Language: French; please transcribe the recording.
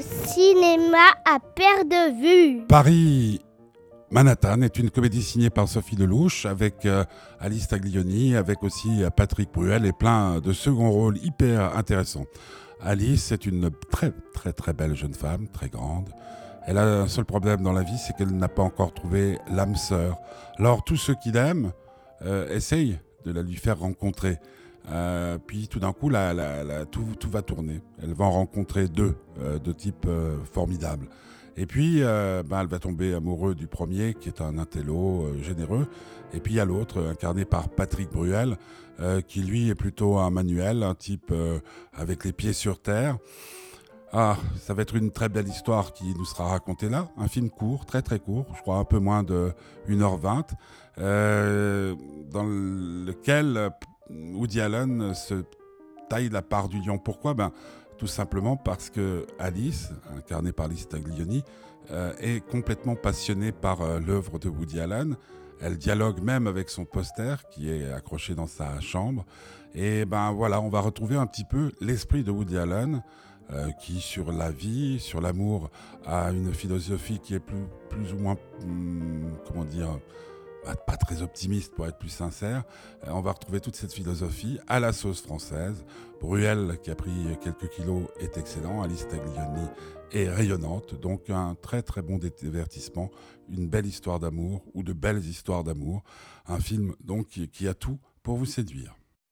au cinéma à perte de vue. Paris Manhattan est une comédie signée par Sophie Lelouch avec euh, Alice Taglioni, avec aussi euh, Patrick Bruel et plein de seconds rôles hyper intéressants. Alice est une très très très belle jeune femme, très grande. Elle a un seul problème dans la vie, c'est qu'elle n'a pas encore trouvé l'âme sœur. Alors tous ceux qui l'aiment euh, essayent de la lui faire rencontrer. Puis tout d'un coup, la, tout, tout, va tourner. Elle va en rencontrer deux de type euh, formidable. Et puis, euh, ben, elle va tomber amoureuse du premier, qui est un intello euh, généreux. Et puis, il y a l'autre, incarné par Patrick Bruel, euh, qui lui est plutôt un manuel, un type avec les pieds sur terre. Ah, ça va être une très belle histoire qui nous sera racontée là. Un film court, très très court, je crois un peu moins de 1h20, euh, dans lequel Woody Allen se taille la part du lion. Pourquoi? Ben, Tout simplement parce que Alice, incarnée par Alice Taglioni, euh, est complètement passionnée par euh, l'œuvre de Woody Allen. Elle dialogue même avec son poster qui est accroché dans sa chambre. Et ben voilà, on va retrouver un petit peu l'esprit de Woody Allen. Euh, qui, sur la vie, sur l'amour, a une philosophie qui est plus, ou moins, hum, comment dire, pas très optimiste pour être plus sincère. Euh, on va retrouver toute cette philosophie à la sauce française. Bruel, qui a pris quelques kilos, est excellent. Alice Taglioni est rayonnante. Donc un très très bon divertissement, une belle histoire d'amour ou de belles histoires d'amour. Un film donc qui, qui a tout pour vous séduire.